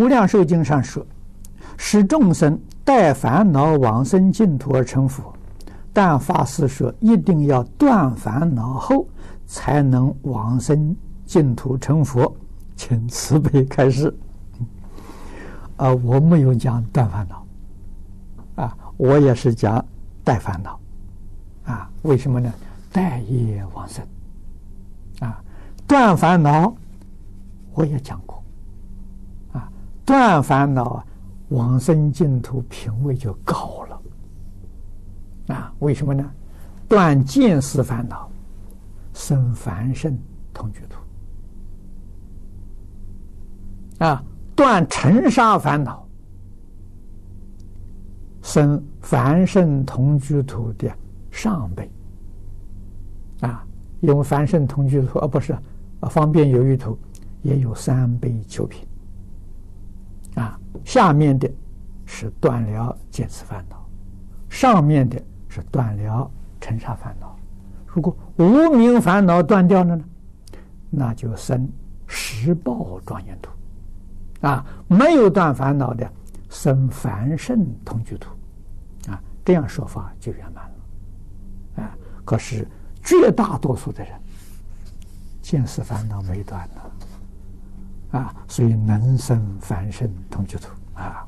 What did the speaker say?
无量寿经上说，使众生带烦恼往生净土而成佛。但法师说，一定要断烦恼后才能往生净土成佛。请慈悲开示。啊，我没有讲断烦恼，啊，我也是讲带烦恼，啊，为什么呢？带业往生，啊，断烦恼我也讲过。断烦恼，往生净土品位就高了。啊，为什么呢？断见思烦恼，生凡圣同居土。啊，断尘沙烦恼，生凡圣同居土的上辈。啊，因为凡圣同居土，而不是啊，方便有余土，也有三辈九品。下面的是断了见思烦恼，上面的是断了尘沙烦恼。如果无明烦恼断掉了呢，那就生十报庄严土。啊，没有断烦恼的，生凡圣同居土。啊，这样说法就圆满了。啊，可是绝大多数的人，见思烦恼没断呢。啊，所以能生凡圣同居土啊。